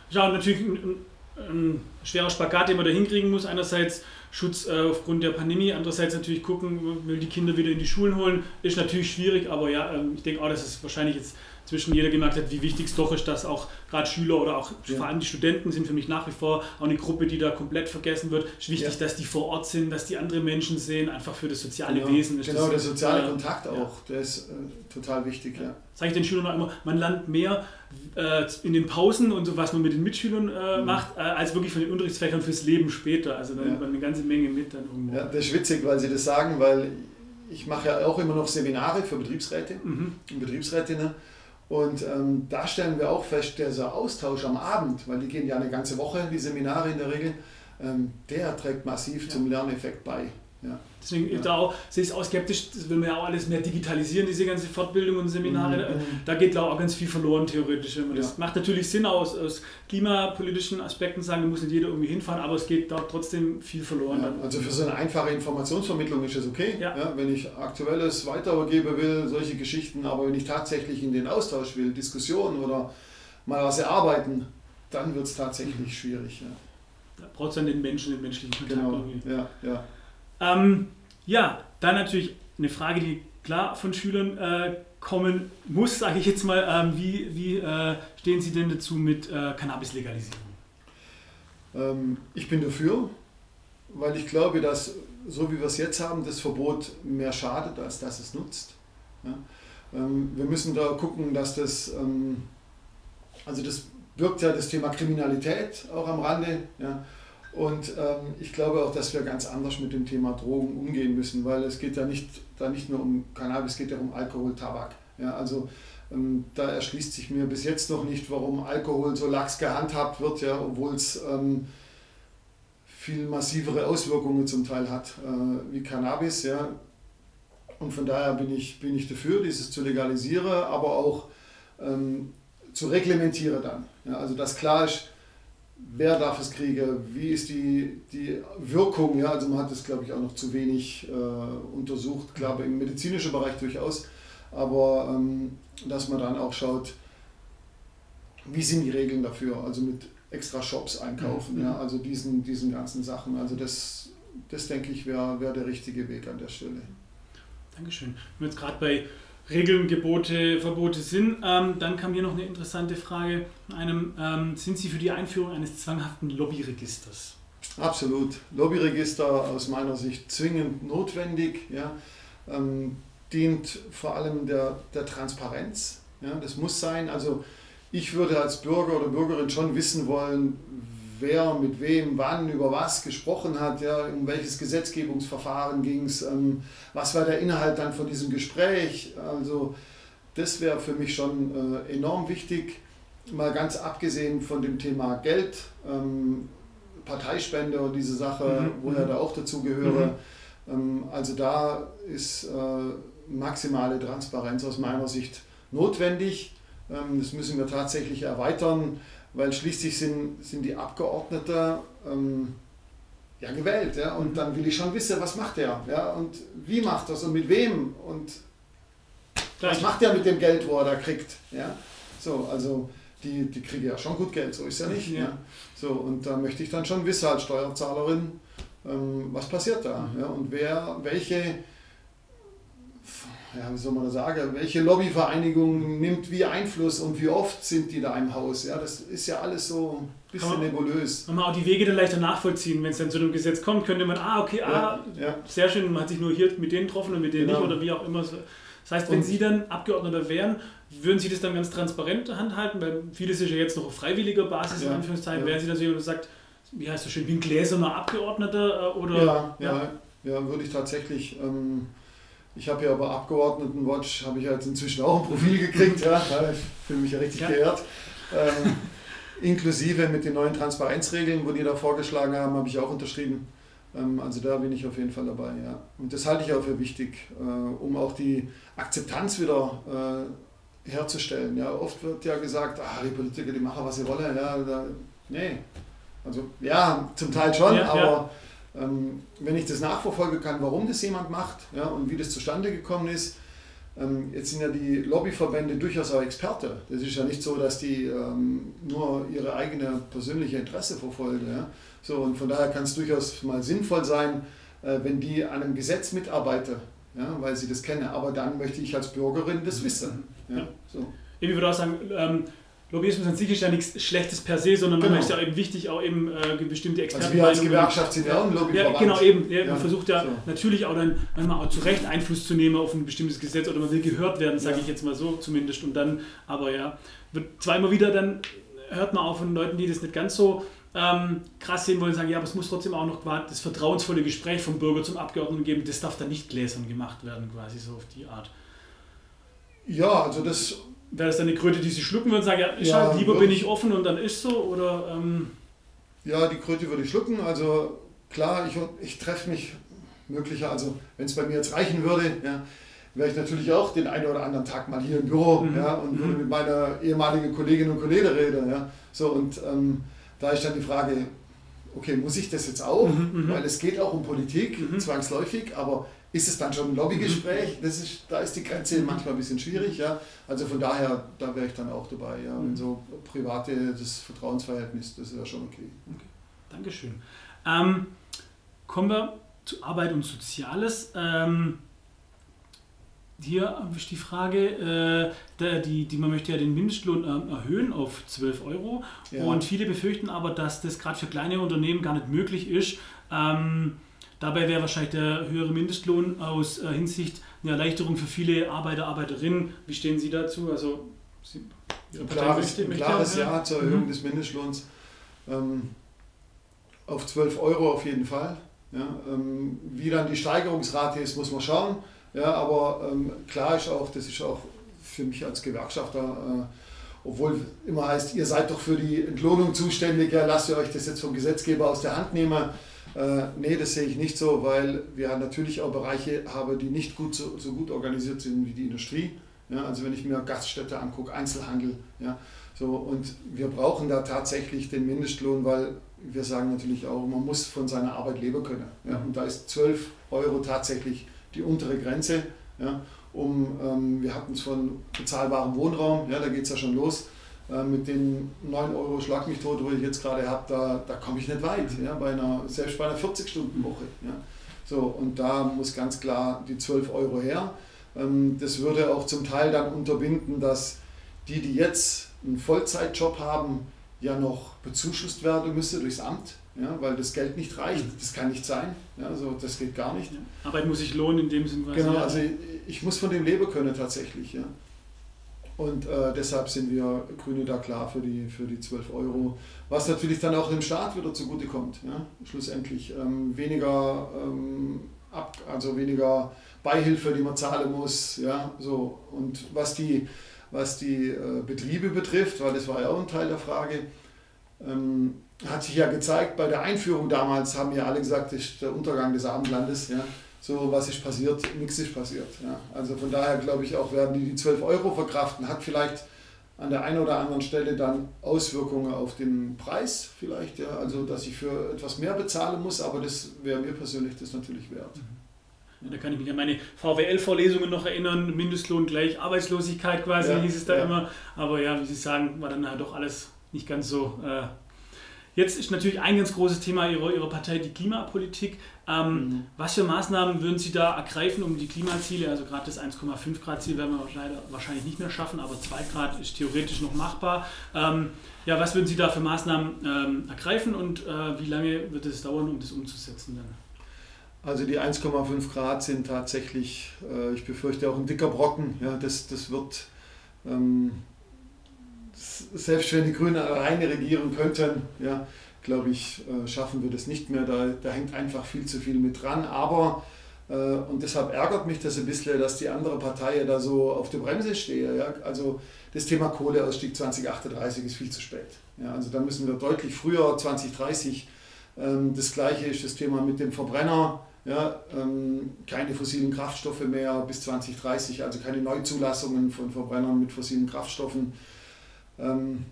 Ja, natürlich ein, ein, schwerer Spagat, den man da hinkriegen muss. Einerseits Schutz äh, aufgrund der Pandemie, andererseits natürlich gucken, will die Kinder wieder in die Schulen holen. Ist natürlich schwierig, aber ja, ähm, ich denke auch, dass es wahrscheinlich jetzt zwischen jeder gemerkt hat, wie wichtig es doch ist, dass auch gerade Schüler oder auch ja. vor allem die Studenten sind für mich nach wie vor auch eine Gruppe, die da komplett vergessen wird. Es ist wichtig, ja. dass die vor Ort sind, dass die andere Menschen sehen, einfach für das soziale genau. Wesen. Ist genau, das, der soziale äh, Kontakt auch, ja. der ist äh, total wichtig. Ja. Sage ich den Schülern auch immer, man lernt mehr äh, in den Pausen und so, was man mit den Mitschülern äh, mhm. macht, äh, als wirklich von den Unterrichtsfächern fürs Leben später. Also da nimmt man eine ganze Menge mit dann irgendwo. Ja, das ist witzig, weil Sie das sagen, weil ich mache ja auch immer noch Seminare für Betriebsräte mhm. und Betriebsrätinnen. Und ähm, da stellen wir auch fest, dieser Austausch am Abend, weil die gehen ja eine ganze Woche, die Seminare in der Regel, ähm, der trägt massiv ja. zum Lerneffekt bei. Ja. Deswegen ja. da auch, sehe ich es auch skeptisch, das will man ja auch alles mehr digitalisieren, diese ganze Fortbildung und Seminare. Mhm. Da geht glaube ich auch ganz viel verloren theoretisch. Wenn man ja. Das macht natürlich Sinn aus, aus klimapolitischen Aspekten sagen, da muss nicht jeder irgendwie hinfahren, aber es geht da trotzdem viel verloren. Ja, also für so eine einfache Informationsvermittlung ist es okay, wenn ich aktuelles weitergeben will, solche Geschichten, aber wenn ich tatsächlich in den Austausch will, Diskussionen oder mal was erarbeiten, dann wird es tatsächlich mhm. schwierig. Da braucht es dann den Menschen, den menschlichen Kontakt. Genau. Irgendwie. Ja, ja. Ähm, ja, dann natürlich eine Frage, die klar von Schülern äh, kommen muss, sage ich jetzt mal. Ähm, wie wie äh, stehen Sie denn dazu mit äh, Cannabis-Legalisierung? Ähm, ich bin dafür, weil ich glaube, dass so wie wir es jetzt haben, das Verbot mehr schadet, als dass es nutzt. Ja? Ähm, wir müssen da gucken, dass das, ähm, also das birgt ja das Thema Kriminalität auch am Rande. Ja? Und ähm, ich glaube auch, dass wir ganz anders mit dem Thema Drogen umgehen müssen, weil es geht ja nicht, da nicht nur um Cannabis, es geht ja um Alkohol, Tabak. Ja, also ähm, da erschließt sich mir bis jetzt noch nicht, warum Alkohol so lax gehandhabt wird, ja, obwohl es ähm, viel massivere Auswirkungen zum Teil hat äh, wie Cannabis. Ja. Und von daher bin ich, bin ich dafür, dieses zu legalisieren, aber auch ähm, zu reglementieren dann. Ja, also dass klar ist, wer darf es kriegen, wie ist die, die Wirkung, ja, also man hat das glaube ich auch noch zu wenig äh, untersucht, glaube im medizinischen Bereich durchaus, aber ähm, dass man dann auch schaut, wie sind die Regeln dafür, also mit extra Shops einkaufen, mhm. ja, also diesen, diesen ganzen Sachen, also das, das denke ich wäre wär der richtige Weg an der Stelle. Dankeschön. Wenn wir jetzt gerade bei Regeln, Gebote, Verbote sind. Ähm, dann kam hier noch eine interessante Frage von einem, ähm, sind Sie für die Einführung eines zwanghaften Lobbyregisters? Absolut. Lobbyregister aus meiner Sicht zwingend notwendig, ja, ähm, dient vor allem der, der Transparenz. Ja, das muss sein. Also ich würde als Bürger oder Bürgerin schon wissen wollen, wer mit wem, wann, über was gesprochen hat, ja, um welches Gesetzgebungsverfahren ging es, ähm, was war der Inhalt dann von diesem Gespräch. Also das wäre für mich schon äh, enorm wichtig, mal ganz abgesehen von dem Thema Geld, ähm, Parteispende und diese Sache, mhm. wo ja mhm. da auch dazu gehöre. Mhm. Ähm, also da ist äh, maximale Transparenz aus meiner Sicht notwendig. Ähm, das müssen wir tatsächlich erweitern weil schließlich sind, sind die Abgeordneten ähm, ja gewählt. Ja? Und dann will ich schon wissen, was macht er ja? und wie macht er es und mit wem und Gleich. was macht er mit dem Geld, wo er da kriegt. Ja? So, also die, die kriegen ja schon gut Geld, so ist ja nicht. Ja. ja? So, und da möchte ich dann schon wissen als Steuerzahlerin, ähm, was passiert da mhm. ja? und wer, welche ja, wie soll man das sagen, welche Lobbyvereinigung nimmt wie Einfluss und wie oft sind die da im Haus? Ja, das ist ja alles so ein bisschen man, nebulös. Kann man auch die Wege dann leichter nachvollziehen, wenn es dann zu einem Gesetz kommt, könnte man, ah, okay, ah, ja. sehr schön, man hat sich nur hier mit denen getroffen und mit denen genau. nicht oder wie auch immer. Das heißt, wenn und Sie dann Abgeordneter wären, würden Sie das dann ganz transparent handhalten? Weil vieles ist ja jetzt noch auf freiwilliger Basis, ja, in Anführungszeichen. Ja. Wären Sie dann so jemand, der sagt, wie heißt das schön, wie ein gläserner Abgeordneter? Äh, oder, ja, ja, ja, würde ich tatsächlich. Ähm, ich habe ja aber Abgeordnetenwatch, habe ich jetzt inzwischen auch ein Profil gekriegt, ja, ich fühle mich ja richtig ja. geehrt. Ähm, inklusive mit den neuen Transparenzregeln, wo die da vorgeschlagen haben, habe ich auch unterschrieben. Ähm, also da bin ich auf jeden Fall dabei. Ja. Und das halte ich auch für wichtig, äh, um auch die Akzeptanz wieder äh, herzustellen. Ja. Oft wird ja gesagt, ah, die Politiker, die machen, was sie wollen. Ja, da, nee. Also ja, zum Teil schon, ja, aber ja. Ähm, wenn ich das nachverfolgen kann, warum das jemand macht ja, und wie das zustande gekommen ist, ähm, jetzt sind ja die Lobbyverbände durchaus auch Experte. Das ist ja nicht so, dass die ähm, nur ihre eigene persönliche Interesse verfolgen. Ja? So, und von daher kann es durchaus mal sinnvoll sein, äh, wenn die an einem Gesetz mitarbeiten, ja, weil sie das kennen. Aber dann möchte ich als Bürgerin das wissen. Ja, so. Ich würde auch sagen, ähm, Lobbyismus an sich ist ja nichts Schlechtes per se, sondern genau. man ist ja eben wichtig, auch eben äh, bestimmte Experten. Also wir als Gewerkschaft sind ja auch ein Lobbyverband. Ja, genau, eben. Ja. Man versucht ja so. natürlich auch dann manchmal auch zu Recht Einfluss zu nehmen auf ein bestimmtes Gesetz oder man will gehört werden, sage ja. ich jetzt mal so zumindest. Und dann, aber ja, wird zweimal wieder dann hört man auch von Leuten, die das nicht ganz so ähm, krass sehen wollen, sagen, ja, aber es muss trotzdem auch noch das vertrauensvolle Gespräch vom Bürger zum Abgeordneten geben, das darf dann nicht gläsern gemacht werden, quasi so auf die Art. Ja, also das. Wäre das dann eine Kröte, die sie schlucken würden, sagen, ja, ich ja, halt, lieber bin ich offen und dann ist so, oder? Ähm ja, die Kröte würde ich schlucken, also klar, ich, ich treffe mich möglicher, also wenn es bei mir jetzt reichen würde, ja, wäre ich natürlich auch den einen oder anderen Tag mal hier im Büro mhm. ja, und würde mhm. mit meiner ehemaligen Kollegin und Kollegen reden. Ja. So, und ähm, da ist dann die Frage, okay, muss ich das jetzt auch? Mhm, mhm, Weil es geht auch um Politik, mhm. zwangsläufig, aber ist es dann schon ein Lobbygespräch? Das ist, da ist die Grenze manchmal ein bisschen schwierig. Ja? Also von daher, da wäre ich dann auch dabei. Ja? Wenn so private, das Vertrauensverhältnis, das ist ja schon okay. okay. Dankeschön. Ähm, kommen wir zu Arbeit und Soziales. Ähm, hier ist die Frage, äh, die, die, man möchte ja den Mindestlohn äh, erhöhen auf 12 Euro ja. und viele befürchten aber, dass das gerade für kleine Unternehmen gar nicht möglich ist. Ähm, dabei wäre wahrscheinlich der höhere Mindestlohn aus äh, Hinsicht eine Erleichterung für viele Arbeiter, Arbeiterinnen. Wie stehen Sie dazu? Also, Sie, ein klares, ein klares Ja zur Erhöhung mhm. des Mindestlohns ähm, auf 12 Euro auf jeden Fall. Ja, ähm, wie dann die Steigerungsrate ist, muss man schauen. Ja, aber ähm, klar ist auch, das ist auch für mich als Gewerkschafter, äh, obwohl immer heißt, ihr seid doch für die Entlohnung zuständig, ja, lasst ihr euch das jetzt vom Gesetzgeber aus der Hand nehmen. Äh, nee, das sehe ich nicht so, weil wir natürlich auch Bereiche haben, die nicht gut so, so gut organisiert sind wie die Industrie. Ja, also wenn ich mir Gaststätte angucke, Einzelhandel, ja, so, und wir brauchen da tatsächlich den Mindestlohn, weil wir sagen natürlich auch, man muss von seiner Arbeit leben können. Ja, und da ist 12 Euro tatsächlich die untere Grenze. Ja, um, ähm, wir hatten es von bezahlbarem Wohnraum, ja, da geht es ja schon los. Äh, mit den 9 Euro Schlag mich tot, wo ich jetzt gerade habe, da, da komme ich nicht weit, ja, bei einer, selbst bei einer 40-Stunden-Woche. Ja. So, und da muss ganz klar die 12 Euro her. Ähm, das würde auch zum Teil dann unterbinden, dass die, die jetzt einen Vollzeitjob haben, ja noch bezuschusst werden müssen durchs Amt ja, weil das Geld nicht reicht. Das kann nicht sein. Ja, also das geht gar nicht. Arbeit muss sich lohnen in dem Sinne. Genau, also ich, ich, muss von dem leben können tatsächlich. Ja. Und äh, deshalb sind wir Grüne da klar für die, für die 12 Euro, was natürlich dann auch dem Staat wieder zugutekommt. Ja, schlussendlich ähm, weniger, ähm, ab, also weniger Beihilfe, die man zahlen muss. Ja, so. Und was die, was die äh, Betriebe betrifft, weil das war ja auch ein Teil der Frage, ähm, hat sich ja gezeigt, bei der Einführung damals haben ja alle gesagt, das ist der Untergang des Abendlandes. Ja. So, was ist passiert? Nichts ist passiert. Ja. Also von daher glaube ich auch, werden die die 12 Euro verkraften, hat vielleicht an der einen oder anderen Stelle dann Auswirkungen auf den Preis vielleicht, ja. also dass ich für etwas mehr bezahlen muss, aber das wäre mir persönlich das natürlich wert. Ja, da kann ich mich an meine VWL-Vorlesungen noch erinnern, Mindestlohn gleich Arbeitslosigkeit quasi ja, hieß es da immer, aber ja, wie Sie sagen, war dann halt doch alles nicht ganz so äh, Jetzt ist natürlich ein ganz großes Thema Ihrer, Ihrer Partei die Klimapolitik. Ähm, mhm. Was für Maßnahmen würden Sie da ergreifen, um die Klimaziele, also gerade das 1,5 Grad Ziel werden wir leider wahrscheinlich nicht mehr schaffen, aber 2 Grad ist theoretisch noch machbar. Ähm, ja, was würden Sie da für Maßnahmen ähm, ergreifen und äh, wie lange wird es dauern, um das umzusetzen dann? Also die 1,5 Grad sind tatsächlich, äh, ich befürchte auch ein dicker Brocken. Ja, das, das wird, ähm, selbst wenn die Grünen alleine regieren könnten, ja, glaube ich, äh, schaffen wir das nicht mehr. Da, da hängt einfach viel zu viel mit dran. Aber, äh, und deshalb ärgert mich das ein bisschen, dass die andere Partei da so auf der Bremse steht. Ja? Also das Thema Kohleausstieg 2038 ist viel zu spät. Ja? Also da müssen wir deutlich früher, 2030. Ähm, das gleiche ist das Thema mit dem Verbrenner. Ja, ähm, keine fossilen Kraftstoffe mehr bis 2030, also keine Neuzulassungen von Verbrennern mit fossilen Kraftstoffen. Ähm,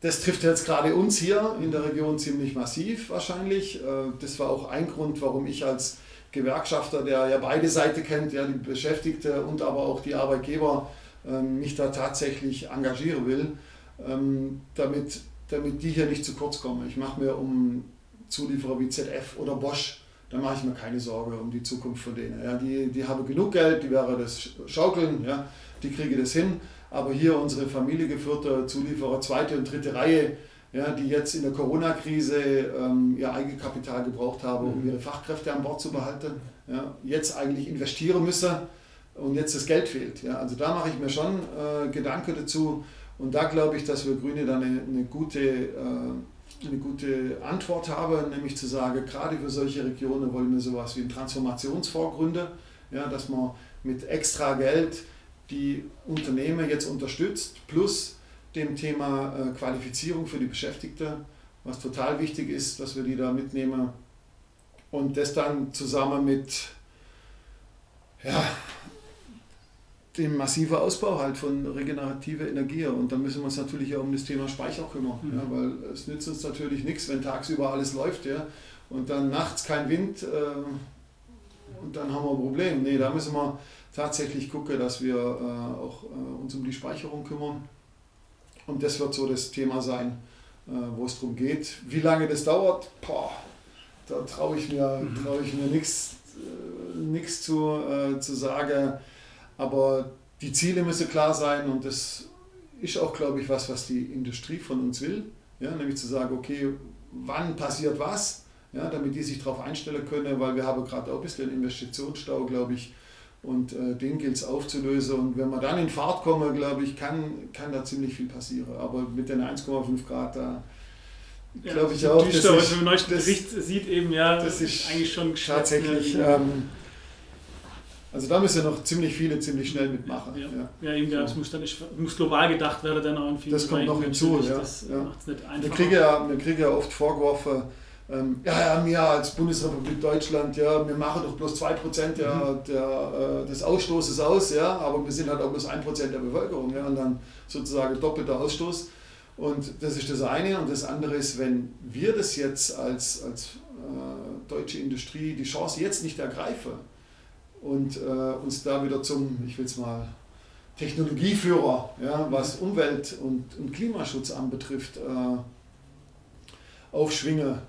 das trifft jetzt gerade uns hier in der Region ziemlich massiv wahrscheinlich. Äh, das war auch ein Grund, warum ich als Gewerkschafter, der ja beide Seiten kennt, ja, die Beschäftigte und aber auch die Arbeitgeber, ähm, mich da tatsächlich engagieren will, ähm, damit, damit die hier nicht zu kurz kommen. Ich mache mir um Zulieferer wie ZF oder Bosch, da mache ich mir keine Sorge um die Zukunft von denen. Ja, die, die haben genug Geld, die wäre das Schaukeln, ja, die kriege das hin. Aber hier unsere familiegeführte Zulieferer, zweite und dritte Reihe, ja, die jetzt in der Corona-Krise ähm, ihr Eigenkapital gebraucht haben, um mhm. ihre Fachkräfte an Bord zu behalten, ja, jetzt eigentlich investieren müssen und jetzt das Geld fehlt. Ja. Also da mache ich mir schon äh, Gedanken dazu und da glaube ich, dass wir Grüne dann eine, eine, gute, äh, eine gute Antwort haben, nämlich zu sagen, gerade für solche Regionen wollen wir sowas wie einen Transformationsfonds ja, dass man mit extra Geld die Unternehmen jetzt unterstützt, plus dem Thema äh, Qualifizierung für die Beschäftigten, was total wichtig ist, dass wir die da mitnehmen. Und das dann zusammen mit ja, dem massiven Ausbau halt von regenerativer Energie. Und dann müssen wir uns natürlich auch um das Thema Speicher kümmern, mhm. ja, weil es nützt uns natürlich nichts, wenn tagsüber alles läuft ja, und dann nachts kein Wind äh, und dann haben wir ein Problem. Nee, da müssen wir tatsächlich gucke, dass wir äh, auch äh, uns um die Speicherung kümmern. Und das wird so das Thema sein, äh, wo es darum geht. Wie lange das dauert, boah, da traue ich mir, mhm. trau ich mir nichts äh, zu, äh, zu sagen. Aber die Ziele müssen klar sein und das ist auch, glaube ich, was, was die Industrie von uns will. Ja, nämlich zu sagen, okay, wann passiert was, ja, damit die sich darauf einstellen können, weil wir haben gerade auch ein bisschen Investitionsstau, glaube ich, und äh, den gilt es aufzulösen. Und wenn wir dann in Fahrt kommen, glaube ich, kann, kann da ziemlich viel passieren. Aber mit den 1,5 Grad, da ja, glaube ich auch. Düster, das ist, wenn man neuesten Bericht sieht, eben, ja, das ist eigentlich schon tatsächlich. Ähm, also da müssen noch ziemlich viele ziemlich schnell mitmachen. Ja, ja. ja eben, ja, es muss, dann, muss global gedacht werden, dann auch irgendwie. Das kommt noch hinzu, ja. Das ja. macht es nicht einfacher. Wir kriegen ja, wir kriegen ja oft vorgeworfen, ähm, ja, ja, wir als Bundesrepublik Deutschland, ja, wir machen doch bloß 2% der, mhm. der, äh, des Ausstoßes aus, ja, aber wir sind halt auch bloß 1% der Bevölkerung, ja, und dann sozusagen doppelter Ausstoß. Und das ist das eine. Und das andere ist, wenn wir das jetzt als, als äh, deutsche Industrie die Chance jetzt nicht ergreifen und äh, uns da wieder zum, ich will es mal, Technologieführer, ja, was Umwelt- und, und Klimaschutz anbetrifft, äh, aufschwinge,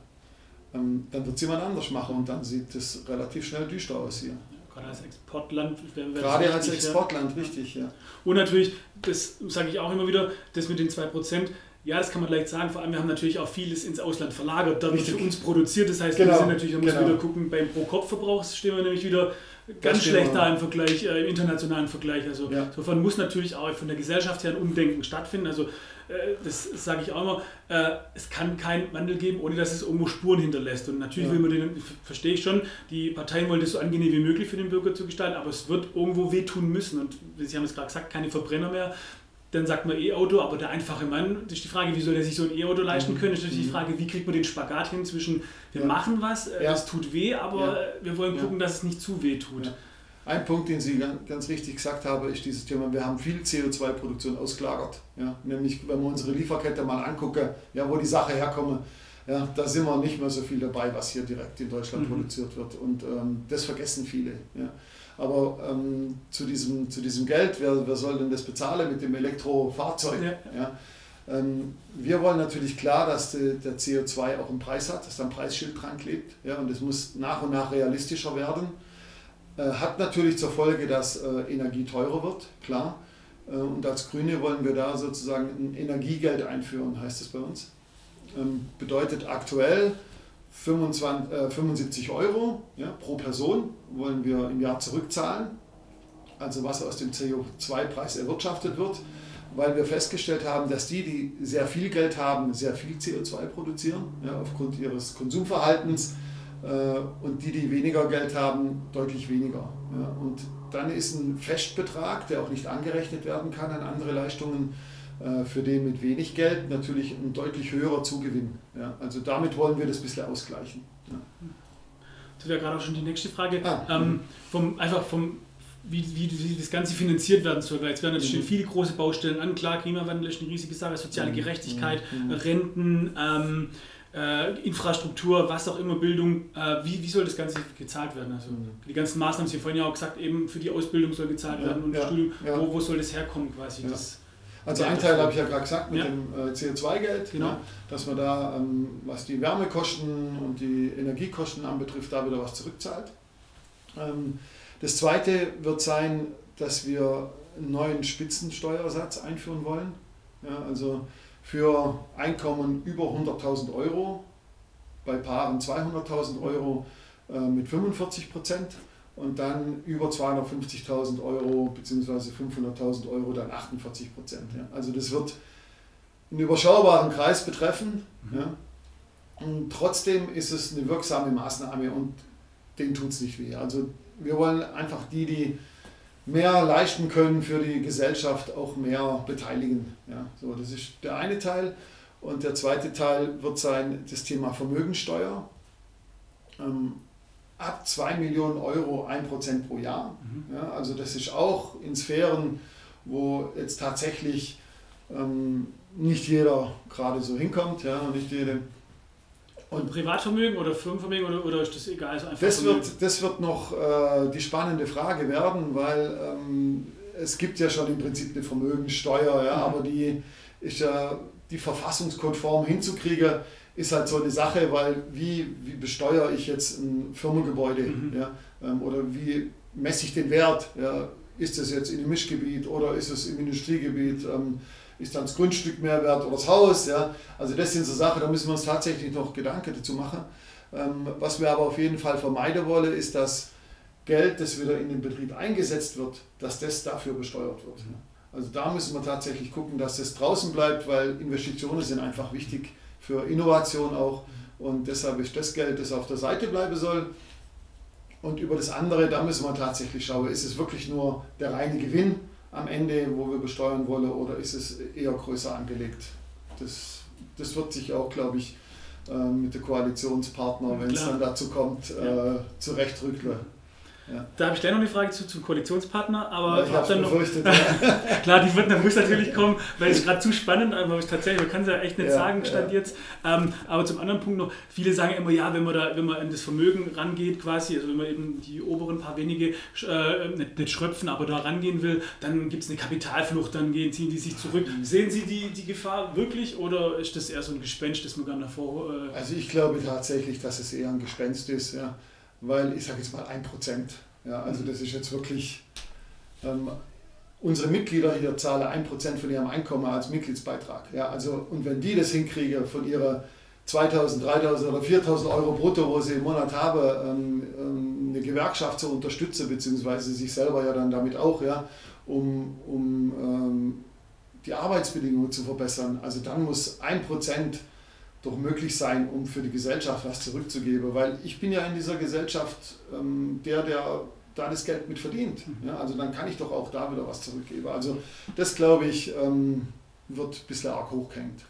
ähm, dann wird es jemand anders machen und dann sieht es relativ schnell düster aus hier. Gerade als Exportland. Gerade als Exportland, ja. richtig, ja. Und natürlich, das sage ich auch immer wieder, das mit den 2%, ja, das kann man leicht sagen. Vor allem, wir haben natürlich auch vieles ins Ausland verlagert, da wird für uns produziert. Das heißt, genau. wir sind natürlich, man muss genau. wieder gucken, beim Pro-Kopf-Verbrauch stehen wir nämlich wieder ganz schlecht da im Vergleich, äh, im internationalen Vergleich. Also ja. insofern muss natürlich auch von der Gesellschaft her ein Umdenken stattfinden. Also äh, das sage ich auch immer, äh, es kann keinen Wandel geben, ohne dass es irgendwo Spuren hinterlässt. Und natürlich ja. will man den, verstehe ich schon, die Parteien wollen das so angenehm wie möglich für den Bürger zu gestalten, aber es wird irgendwo wehtun müssen. Und Sie haben es gerade gesagt, keine Verbrenner mehr. Dann sagt man E-Auto, aber der einfache Mann, das ist die Frage, wie soll er sich so ein E-Auto leisten mhm. können? Das ist natürlich die mhm. Frage, wie kriegt man den Spagat hin zwischen, wir ja. machen was, äh, ja. es tut weh, aber wir wollen gucken, dass es nicht zu weh tut. Ein Punkt, den Sie ganz richtig gesagt haben, ist dieses Thema, wir haben viel CO2-Produktion ausgelagert. Ja? Nämlich, wenn wir unsere Lieferkette mal angucken, ja, wo die Sache herkommt, ja, da sind wir nicht mehr so viel dabei, was hier direkt in Deutschland mhm. produziert wird. Und ähm, das vergessen viele. Ja. Aber ähm, zu, diesem, zu diesem Geld, wer, wer soll denn das bezahlen mit dem Elektrofahrzeug? Ja. ja? Ähm, wir wollen natürlich klar, dass der CO2 auch einen Preis hat, dass da ein Preisschild dran klebt. Ja, und das muss nach und nach realistischer werden. Äh, hat natürlich zur Folge, dass äh, Energie teurer wird, klar. Äh, und als Grüne wollen wir da sozusagen ein Energiegeld einführen, heißt es bei uns. Ähm, bedeutet aktuell 25, äh, 75 Euro ja, pro Person wollen wir im Jahr zurückzahlen. Also was aus dem CO2-Preis erwirtschaftet wird weil wir festgestellt haben, dass die, die sehr viel Geld haben, sehr viel CO2 produzieren, ja, aufgrund ihres Konsumverhaltens, äh, und die, die weniger Geld haben, deutlich weniger. Ja. Und dann ist ein Festbetrag, der auch nicht angerechnet werden kann an andere Leistungen, für den mit wenig Geld natürlich ein deutlich höherer Zugewinn. Ja. Also damit wollen wir das ein bisschen ausgleichen. Ja. Das wäre gerade auch schon die nächste Frage. Ah, ähm, vom, einfach vom wie, wie, wie, das Ganze finanziert werden soll. Weil jetzt werden natürlich mhm. viele große Baustellen an. Klar, Klimawandel ist eine riesige Sache, soziale mhm. Gerechtigkeit, mhm. Renten, ähm, äh, Infrastruktur, was auch immer, Bildung. Äh, wie, wie soll das Ganze gezahlt werden? Also mhm. die ganzen Maßnahmen, Sie haben vorhin ja auch gesagt, eben für die Ausbildung soll gezahlt ja, werden und ja, Studium. Ja. Wo, wo soll das herkommen quasi? Das, also ein Teil habe ich ja gerade gesagt mit dem äh, CO2-Geld, genau. dass man da, ähm, was die Wärmekosten und die Energiekosten anbetrifft, da wieder was zurückzahlt. Ähm, das zweite wird sein, dass wir einen neuen Spitzensteuersatz einführen wollen. Ja, also für Einkommen über 100.000 Euro, bei Paaren 200.000 Euro äh, mit 45 Prozent und dann über 250.000 Euro bzw. 500.000 Euro dann 48 Prozent. Ja. Also das wird einen überschaubaren Kreis betreffen. Mhm. Ja. Und trotzdem ist es eine wirksame Maßnahme und denen tut es nicht weh. Also wir wollen einfach die, die mehr leisten können für die Gesellschaft, auch mehr beteiligen. Ja, so, das ist der eine Teil. Und der zweite Teil wird sein das Thema Vermögensteuer. Ähm, ab 2 Millionen Euro 1% pro Jahr. Mhm. Ja, also das ist auch in Sphären, wo jetzt tatsächlich ähm, nicht jeder gerade so hinkommt, ja, nicht jede und Privatvermögen oder Firmenvermögen oder, oder ist das egal? Also das, wird, das wird noch äh, die spannende Frage werden, weil ähm, es gibt ja schon im Prinzip eine Vermögenssteuer, ja, mhm. aber die ist ja die verfassungskonform hinzukriegen, ist halt so eine Sache, weil wie, wie besteuere ich jetzt ein Firmengebäude mhm. ja, ähm, oder wie messe ich den Wert? Ja, ist es jetzt in einem Mischgebiet oder ist es im Industriegebiet? Ähm, ist dann das Grundstück mehr wert oder das Haus. Ja? Also das sind so Sachen, da müssen wir uns tatsächlich noch Gedanken dazu machen. Ähm, was wir aber auf jeden Fall vermeiden wollen, ist, dass Geld, das wieder in den Betrieb eingesetzt wird, dass das dafür besteuert wird. Also da müssen wir tatsächlich gucken, dass das draußen bleibt, weil Investitionen sind einfach wichtig für Innovation auch. Und deshalb ist das Geld, das auf der Seite bleiben soll. Und über das andere, da müssen wir tatsächlich schauen, ist es wirklich nur der reine Gewinn am Ende, wo wir besteuern wollen, oder ist es eher größer angelegt? Das, das wird sich auch, glaube ich, äh, mit der Koalitionspartner, wenn es dann dazu kommt, ja. äh, zurechtrückeln. Ja. Da habe ich gleich noch eine Frage zu, zum Koalitionspartner, aber ja, ich habe dann noch. (laughs) klar, die wird, muss natürlich kommen, weil es gerade zu spannend, aber ich tatsächlich, man kann es ja echt nicht ja, sagen, stand jetzt. Ähm, aber zum anderen Punkt noch, viele sagen immer, ja, wenn man da, wenn man an das Vermögen rangeht, quasi, also wenn man eben die oberen paar wenige äh, nicht, nicht schröpfen, aber da rangehen will, dann gibt es eine Kapitalflucht, dann gehen, ziehen die sich zurück. Sehen Sie die, die Gefahr wirklich oder ist das eher so ein Gespenst, das man gar davor. Äh also ich glaube tatsächlich, dass es eher ein Gespenst ist, ja weil ich sage jetzt mal ein Prozent. Ja, also das ist jetzt wirklich, ähm, unsere Mitglieder hier zahlen ein Prozent von ihrem Einkommen als Mitgliedsbeitrag. Ja, also, und wenn die das hinkriegen von ihrer 2000, 3000 oder 4000 Euro brutto, wo sie im Monat haben, ähm, ähm, eine Gewerkschaft zu unterstützen, beziehungsweise sich selber ja dann damit auch, ja, um, um ähm, die Arbeitsbedingungen zu verbessern. Also dann muss ein Prozent doch möglich sein, um für die Gesellschaft was zurückzugeben. Weil ich bin ja in dieser Gesellschaft ähm, der, der da das Geld mit verdient. Mhm. Ja, also dann kann ich doch auch da wieder was zurückgeben. Also das glaube ich ähm, wird ein bisschen arg hochgehängt.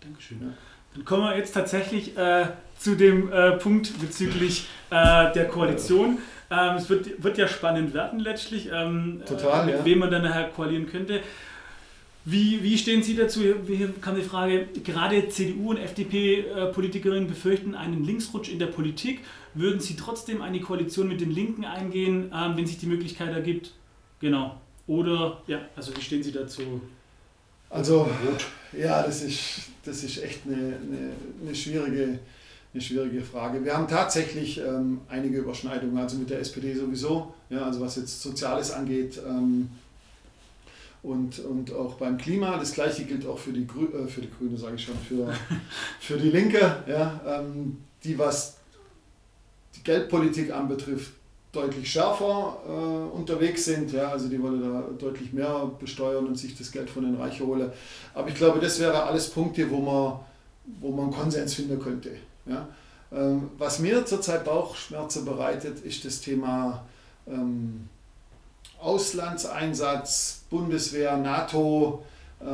Dankeschön. Ja. Dann kommen wir jetzt tatsächlich äh, zu dem äh, Punkt bezüglich äh, der Koalition. Ähm, es wird, wird ja spannend werden letztlich, ähm, Total, mit ja. wem man dann nachher koalieren könnte. Wie, wie stehen Sie dazu? Hier kam die Frage, gerade CDU und FDP-Politikerinnen befürchten einen Linksrutsch in der Politik. Würden Sie trotzdem eine Koalition mit den Linken eingehen, ähm, wenn sich die Möglichkeit ergibt? Genau. Oder, ja, also wie stehen Sie dazu? Also, ja, das ist, das ist echt eine, eine, eine, schwierige, eine schwierige Frage. Wir haben tatsächlich ähm, einige Überschneidungen, also mit der SPD sowieso, ja, also was jetzt Soziales angeht. Ähm, und, und auch beim Klima. Das gleiche gilt auch für die, Grü äh, für die Grüne, sage ich schon, für, (laughs) für die Linke, ja, ähm, die was die Geldpolitik anbetrifft, deutlich schärfer äh, unterwegs sind. Ja, also die wollen da deutlich mehr besteuern und sich das Geld von den Reichen holen. Aber ich glaube, das wäre alles Punkte, wo man, wo man Konsens finden könnte. Ja. Ähm, was mir zurzeit Bauchschmerzen bereitet, ist das Thema ähm, Auslandseinsatz, Bundeswehr, NATO, äh,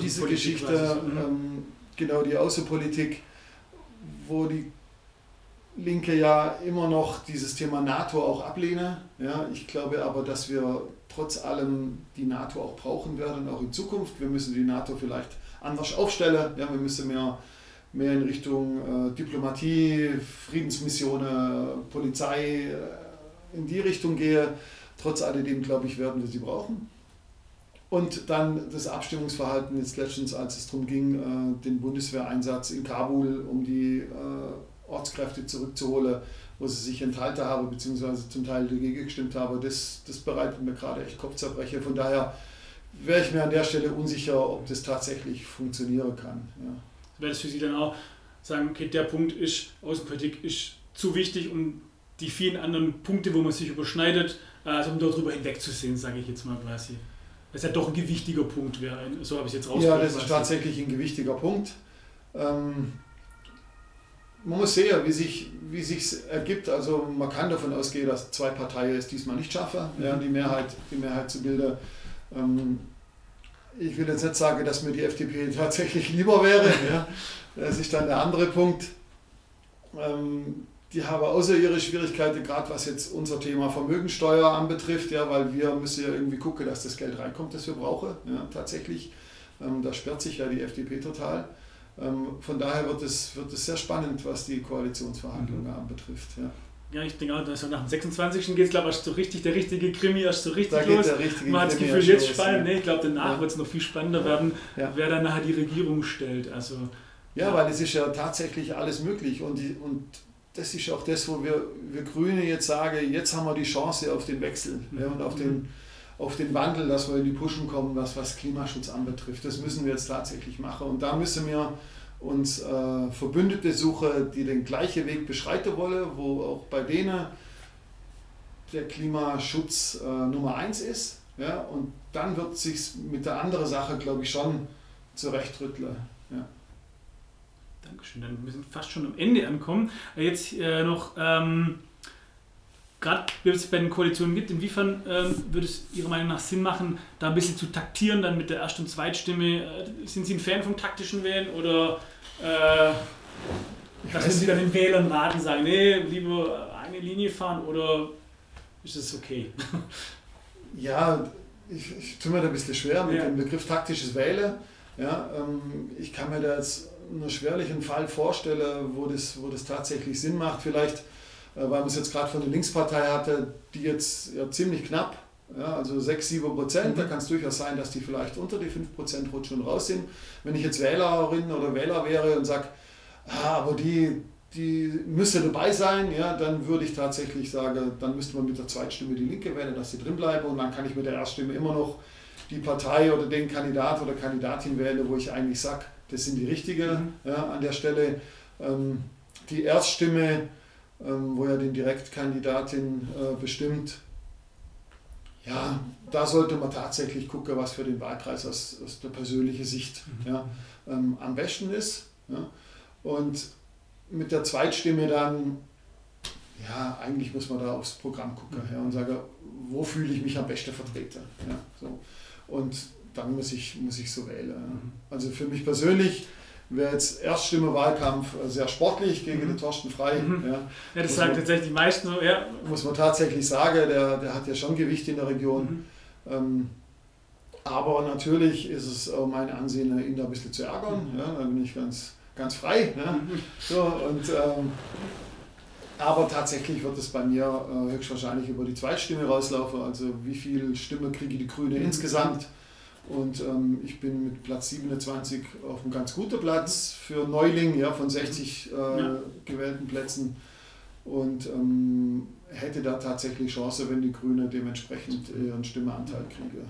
diese Geschichte, mhm. ähm, genau die Außenpolitik, wo die Linke ja immer noch dieses Thema NATO auch ablehne. Ja, ich glaube aber, dass wir trotz allem die NATO auch brauchen werden, auch in Zukunft. Wir müssen die NATO vielleicht anders aufstellen. Ja, wir müssen mehr, mehr in Richtung äh, Diplomatie, Friedensmissionen, Polizei äh, in die Richtung gehen. Trotz alledem, glaube ich, werden wir sie brauchen. Und dann das Abstimmungsverhalten jetzt letztens, als es darum ging, äh, den Bundeswehreinsatz in Kabul, um die äh, Ortskräfte zurückzuholen, wo sie sich enthalten haben, beziehungsweise zum Teil dagegen gestimmt haben, das, das bereitet mir gerade echt Kopfzerbrechen. Von daher wäre ich mir an der Stelle unsicher, ob das tatsächlich funktionieren kann. Ja. Wäre das für Sie dann auch sagen, okay, der Punkt ist, Außenpolitik ist zu wichtig, um die vielen anderen Punkte, wo man sich überschneidet, also um darüber hinwegzusehen, sage ich jetzt mal quasi. Das ist ja doch ein gewichtiger Punkt wäre, so habe ich es jetzt rausgehört. Ja, das ist tatsächlich ein gewichtiger Punkt. Ähm, man muss sehen, wie sich wie sich's ergibt. Also man kann davon ausgehen, dass zwei Parteien es diesmal nicht schaffen, mhm. ja, die Mehrheit die Mehrheit zu bilden. Ähm, ich will jetzt nicht sagen, dass mir die FDP (laughs) tatsächlich lieber wäre. ja. Das ist dann der andere Punkt. Ähm, die haben außer ihre Schwierigkeiten, gerade was jetzt unser Thema Vermögensteuer anbetrifft, ja, weil wir müssen ja irgendwie gucken, dass das Geld reinkommt, das wir brauchen, ja, tatsächlich. Ähm, da sperrt sich ja die FDP total. Ähm, von daher wird es, wird es sehr spannend, was die Koalitionsverhandlungen mhm. anbetrifft. Ja. Ja, ich denke auch, dass nach dem 26. geht es, glaube ich, so richtig, der richtige Krimi erst so richtig da los. Der richtige Man hat das Gefühl, jetzt spannend. Ja. Nee, ich glaube, danach ja. wird es noch viel spannender werden, ja. wer dann nachher die Regierung stellt. Also, ja, weil es ist ja tatsächlich alles möglich und, die, und das ist auch das, wo wir, wir Grüne jetzt sagen, jetzt haben wir die Chance auf den Wechsel mhm. ja, und auf den, auf den Wandel, dass wir in die Pushen kommen, was, was Klimaschutz anbetrifft. Das müssen wir jetzt tatsächlich machen. Und da müssen wir uns äh, Verbündete suchen, die den gleichen Weg beschreiten wollen, wo auch bei denen der Klimaschutz äh, Nummer eins ist. Ja, und dann wird sich mit der anderen Sache, glaube ich, schon zurechtrütteln. Ja. Dankeschön. Dann wir sind fast schon am Ende ankommen. Jetzt äh, noch, ähm, gerade wenn es bei den Koalitionen gibt, inwiefern ähm, würde es Ihrer Meinung nach Sinn machen, da ein bisschen zu taktieren, dann mit der Erst- und Zweitstimme? Äh, sind Sie ein Fan vom taktischen Wählen oder äh, dass Sie dann den Wählern raten, sagen, nee, lieber eine Linie fahren oder ist das okay? (laughs) ja, ich, ich tue mir da ein bisschen schwer mit ja. dem Begriff taktisches Wählen. Ja, ähm, ich kann mir da jetzt einen schwerlichen Fall vorstelle, wo das, wo das tatsächlich Sinn macht. Vielleicht, äh, weil man es jetzt gerade von der Linkspartei hatte, die jetzt ja, ziemlich knapp, ja, also 6, 7 Prozent, mhm. da kann es durchaus sein, dass die vielleicht unter die 5 Prozent rutschen und raus sind. Wenn ich jetzt Wählerin oder Wähler wäre und sage, ah, aber die, die müsste dabei sein, ja, dann würde ich tatsächlich sagen, dann müsste man mit der Zweitstimme die Linke wählen, dass sie drin bleiben und dann kann ich mit der Erststimme immer noch die Partei oder den Kandidat oder Kandidatin wählen, wo ich eigentlich sage, das sind die richtigen mhm. ja, an der Stelle. Ähm, die Erststimme, ähm, wo ja die Direktkandidatin äh, bestimmt, ja, da sollte man tatsächlich gucken, was für den Wahlkreis aus, aus der persönlichen Sicht mhm. ja, ähm, am besten ist. Ja. Und mit der Zweitstimme dann, ja, eigentlich muss man da aufs Programm gucken mhm. ja, und sagen, wo fühle ich mich am besten vertreten. Ja, so. Und dann muss ich, muss ich so wählen. Mhm. Also für mich persönlich wäre jetzt Erststimme-Wahlkampf sehr sportlich gegen mhm. den Thorsten Frei. Mhm. Ja, ja, das sagen man, tatsächlich die meisten so, ja. Muss man tatsächlich sagen, der, der hat ja schon Gewicht in der Region. Mhm. Ähm, aber natürlich ist es auch mein Ansehen, ihn da ein bisschen zu ärgern. Mhm. Ja, da bin ich ganz, ganz frei. Ja. Mhm. So, und, ähm, aber tatsächlich wird es bei mir äh, höchstwahrscheinlich über die Zweitstimme rauslaufen. Also wie viel Stimme kriege die Grüne insgesamt? Und ähm, ich bin mit Platz 27 auf einem ganz guten Platz für Neuling ja, von 60 äh, ja. gewählten Plätzen. Und ähm, hätte da tatsächlich Chance, wenn die Grünen dementsprechend ihren Stimmeanteil kriegen.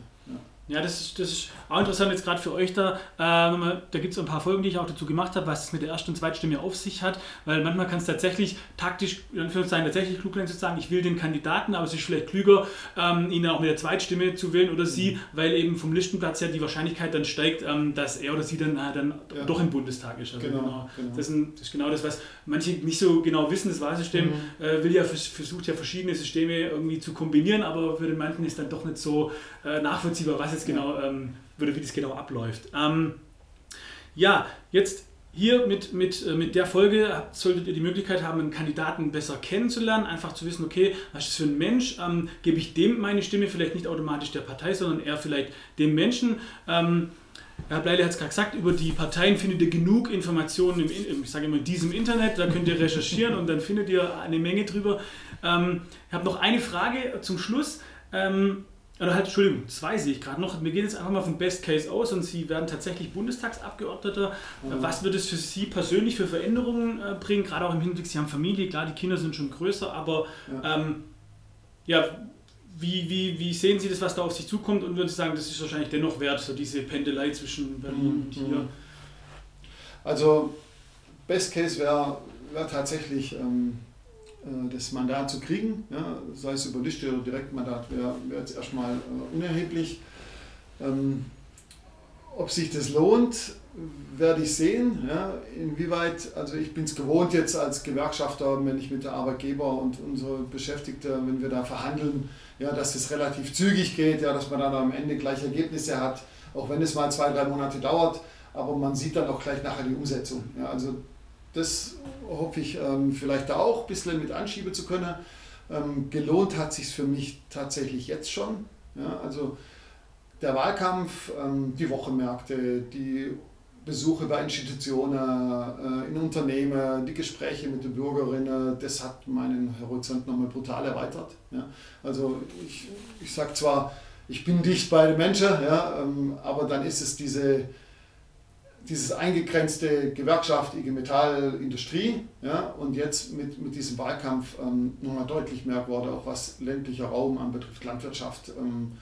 Ja. Das ist, das ist auch interessant jetzt gerade für euch da. Ähm, da gibt es ein paar Folgen, die ich auch dazu gemacht habe, was es mit der ersten und zweiten Stimme auf sich hat, weil manchmal kann es tatsächlich taktisch, in Anführungszeichen, tatsächlich klug sein zu sagen, ich will den Kandidaten, aber es ist vielleicht klüger, ähm, ihn auch mit der Zweitstimme zu wählen oder sie, mhm. weil eben vom Listenplatz her die Wahrscheinlichkeit dann steigt, ähm, dass er oder sie dann, äh, dann ja. doch im Bundestag ist. Also genau, genau. genau. Das, ist ein, das, ist genau das, was manche nicht so genau wissen. Das Wahlsystem mhm. äh, will ja, versucht ja verschiedene Systeme irgendwie zu kombinieren, aber für den manchen ist dann doch nicht so äh, nachvollziehbar, was jetzt genau, ähm, würde, wie das genau abläuft. Ähm, ja, jetzt hier mit, mit, äh, mit der Folge solltet ihr die Möglichkeit haben, einen Kandidaten besser kennenzulernen, einfach zu wissen, okay, was ist das für ein Mensch, ähm, gebe ich dem meine Stimme, vielleicht nicht automatisch der Partei, sondern eher vielleicht dem Menschen. Ähm, Herr Bleile hat es gerade gesagt, über die Parteien findet ihr genug Informationen im, ich sage immer, in diesem Internet, da könnt ihr recherchieren und dann findet ihr eine Menge drüber. Ähm, ich habe noch eine Frage zum Schluss. Ähm, oder halt, Entschuldigung, zwei sehe ich gerade noch. Wir gehen jetzt einfach mal vom Best Case aus und Sie werden tatsächlich Bundestagsabgeordneter. Mhm. Was wird es für Sie persönlich für Veränderungen äh, bringen? Gerade auch im Hinblick, Sie haben Familie, klar, die Kinder sind schon größer, aber ja, ähm, ja wie, wie, wie sehen Sie das, was da auf sich zukommt und würden Sie sagen, das ist wahrscheinlich dennoch wert, so diese Pendelei zwischen Berlin mhm. und hier? Also, Best Case wäre wär tatsächlich. Ähm äh, das Mandat zu kriegen, ja, sei es über Liste oder Direktmandat, wäre wär jetzt erstmal äh, unerheblich. Ähm, ob sich das lohnt, werde ich sehen. Ja, inwieweit, also ich bin es gewohnt jetzt als Gewerkschafter, wenn ich mit der Arbeitgeber und unsere Beschäftigte, wenn wir da verhandeln, ja, dass es relativ zügig geht, ja, dass man dann am Ende gleich Ergebnisse hat, auch wenn es mal zwei, drei Monate dauert, aber man sieht dann auch gleich nachher die Umsetzung. Ja, also das hoffe ich ähm, vielleicht da auch ein bisschen mit anschieben zu können. Ähm, gelohnt hat sich für mich tatsächlich jetzt schon. Ja, also der Wahlkampf, ähm, die Wochenmärkte, die Besuche bei Institutionen, äh, in Unternehmen, die Gespräche mit den Bürgerinnen, das hat meinen Horizont nochmal brutal erweitert. Ja. Also ich, ich sage zwar, ich bin dicht bei den Menschen, ja, aber dann ist es diese dieses eingegrenzte Gewerkschaft, IG Metall, Industrie, ja, und jetzt mit, mit diesem Wahlkampf ähm, nochmal deutlich mehr geworden, auch was ländlicher Raum anbetrifft, Landwirtschaft ähm,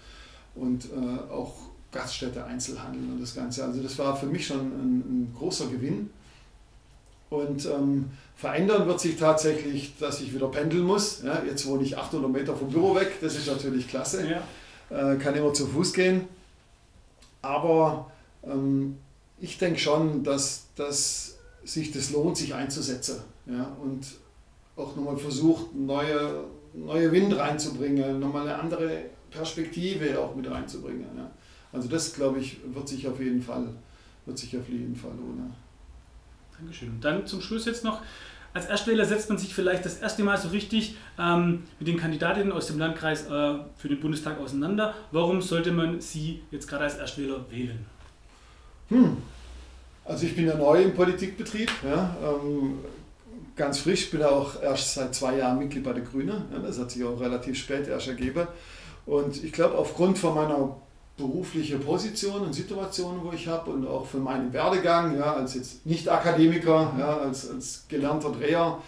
und äh, auch Gaststätte, Einzelhandel und das Ganze. Also das war für mich schon ein, ein großer Gewinn. Und ähm, verändern wird sich tatsächlich, dass ich wieder pendeln muss. Ja, jetzt wohne ich 800 Meter vom Büro weg, das ist natürlich klasse. Ja. Äh, kann immer zu Fuß gehen. Aber ähm, ich denke schon, dass, dass sich das lohnt, sich einzusetzen. Ja? Und auch nochmal versucht, neue, neue Wind reinzubringen, nochmal eine andere Perspektive auch mit reinzubringen. Ja? Also das, glaube ich, wird sich auf jeden Fall, wird sich auf jeden Fall lohnen. Dankeschön. Und dann zum Schluss jetzt noch, als Erstwähler setzt man sich vielleicht das erste Mal so richtig ähm, mit den Kandidatinnen aus dem Landkreis äh, für den Bundestag auseinander. Warum sollte man sie jetzt gerade als Erstwähler wählen? Hm. Also ich bin ja neu im Politikbetrieb, ja, ähm, ganz frisch, bin auch erst seit zwei Jahren Mitglied bei der Grünen. Ja, das hat sich auch relativ spät erst ergeben. Und ich glaube, aufgrund von meiner beruflichen Position und Situation, wo ich habe und auch von meinem Werdegang, ja, als jetzt Nicht-Akademiker, ja, als, als gelernter Dreher,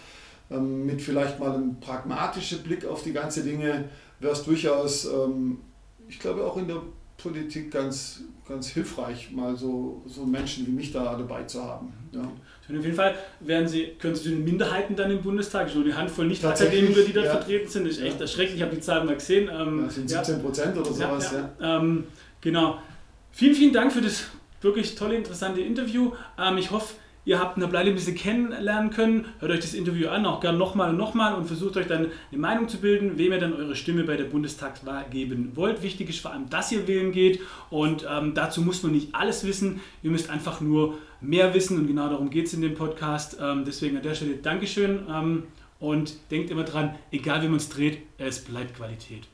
ähm, mit vielleicht mal einem pragmatischen Blick auf die ganzen Dinge, wäre es durchaus, ähm, ich glaube, auch in der Politik ganz, ganz hilfreich, mal so, so Menschen wie mich da dabei zu haben. Ja. auf jeden Fall werden Sie, können Sie den Minderheiten dann im Bundestag, so eine Handvoll Nicht-Akademiker, die da ja. vertreten sind, das ist echt ja. erschrecklich. Ich habe die Zahlen mal gesehen. Ähm, das sind 17 Prozent oder sowas. Ähm, genau. Vielen, vielen Dank für das wirklich tolle, interessante Interview. Ähm, ich hoffe, Ihr habt eine Bleile ein bisschen kennenlernen können. Hört euch das Interview an, auch gerne nochmal und nochmal und versucht euch dann eine Meinung zu bilden, wem ihr dann eure Stimme bei der Bundestagswahl geben wollt. Wichtig ist vor allem, dass ihr wählen geht und ähm, dazu muss man nicht alles wissen. Ihr müsst einfach nur mehr wissen und genau darum geht es in dem Podcast. Ähm, deswegen an der Stelle Dankeschön ähm, und denkt immer dran, egal wie man es dreht, es bleibt Qualität.